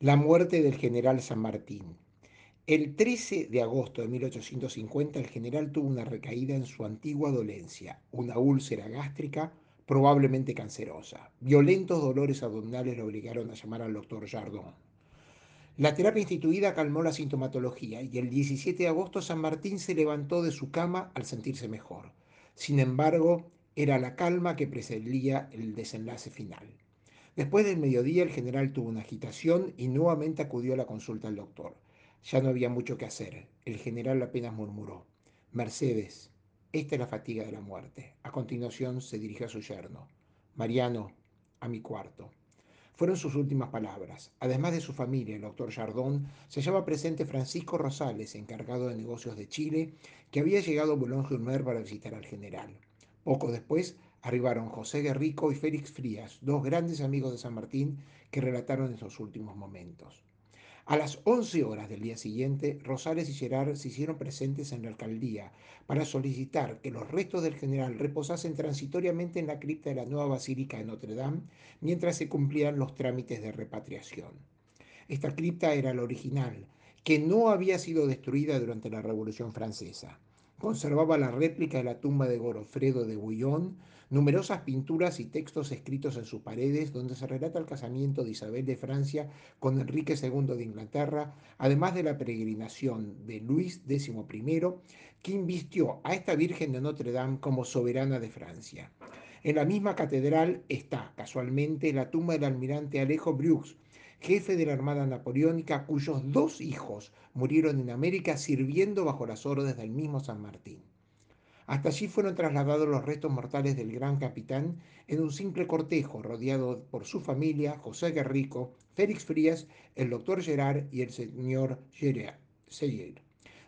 La muerte del general San Martín. El 13 de agosto de 1850 el general tuvo una recaída en su antigua dolencia, una úlcera gástrica probablemente cancerosa. Violentos dolores abdominales lo obligaron a llamar al doctor Jardon. La terapia instituida calmó la sintomatología y el 17 de agosto San Martín se levantó de su cama al sentirse mejor. Sin embargo, era la calma que precedía el desenlace final. Después del mediodía el general tuvo una agitación y nuevamente acudió a la consulta del doctor. Ya no había mucho que hacer. El general apenas murmuró. Mercedes, esta es la fatiga de la muerte. A continuación se dirigió a su yerno. Mariano, a mi cuarto. Fueron sus últimas palabras. Además de su familia, el doctor Jardón, se hallaba presente Francisco Rosales, encargado de negocios de Chile, que había llegado a Boulogne-Bilmer para visitar al general. Poco después arribaron José Guerrico y Félix Frías, dos grandes amigos de San Martín que relataron en sus últimos momentos. A las 11 horas del día siguiente, Rosales y Gerard se hicieron presentes en la alcaldía para solicitar que los restos del general reposasen transitoriamente en la cripta de la nueva Basílica de Notre Dame mientras se cumplían los trámites de repatriación. Esta cripta era la original, que no había sido destruida durante la Revolución Francesa. Conservaba la réplica de la tumba de Gorofredo de Bouillon, numerosas pinturas y textos escritos en sus paredes donde se relata el casamiento de Isabel de Francia con Enrique II de Inglaterra, además de la peregrinación de Luis XI, quien vistió a esta Virgen de Notre Dame como soberana de Francia. En la misma catedral está, casualmente, la tumba del almirante Alejo Brux, jefe de la Armada Napoleónica, cuyos dos hijos murieron en América sirviendo bajo las órdenes del mismo San Martín. Hasta allí fueron trasladados los restos mortales del gran capitán en un simple cortejo rodeado por su familia, José Guerrico, Félix Frías, el doctor Gerard y el señor Seyer.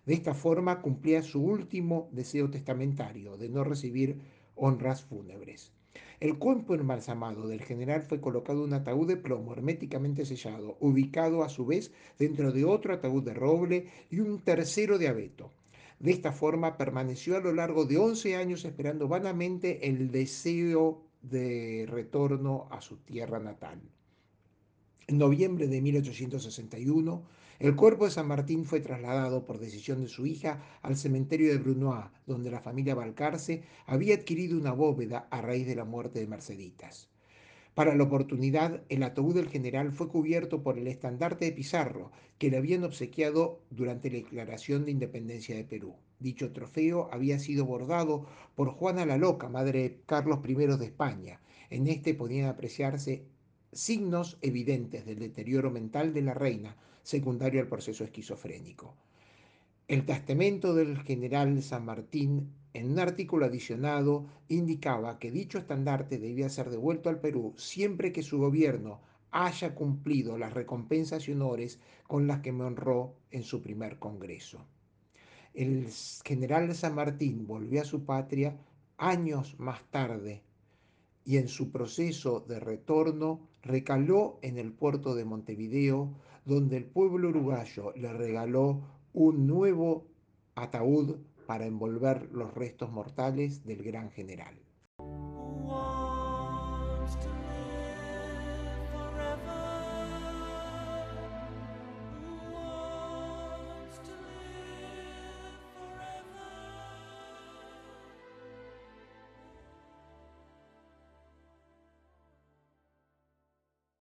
De esta forma cumplía su último deseo testamentario de no recibir honras fúnebres. El cuerpo embalsamado del general fue colocado en un ataúd de plomo herméticamente sellado, ubicado a su vez dentro de otro ataúd de roble y un tercero de abeto. De esta forma permaneció a lo largo de 11 años esperando vanamente el deseo de retorno a su tierra natal. En noviembre de 1861, el cuerpo de San Martín fue trasladado por decisión de su hija al cementerio de Brunois, donde la familia Balcarce había adquirido una bóveda a raíz de la muerte de Merceditas. Para la oportunidad, el ataúd del general fue cubierto por el estandarte de Pizarro, que le habían obsequiado durante la declaración de independencia de Perú. Dicho trofeo había sido bordado por Juana la Loca, madre de Carlos I de España. En este podían apreciarse signos evidentes del deterioro mental de la reina, secundario al proceso esquizofrénico. El testamento del general San Martín, en un artículo adicionado, indicaba que dicho estandarte debía ser devuelto al Perú siempre que su gobierno haya cumplido las recompensas y honores con las que me honró en su primer congreso. El general San Martín volvió a su patria años más tarde y en su proceso de retorno recaló en el puerto de Montevideo donde el pueblo uruguayo le regaló un nuevo ataúd para envolver los restos mortales del gran general.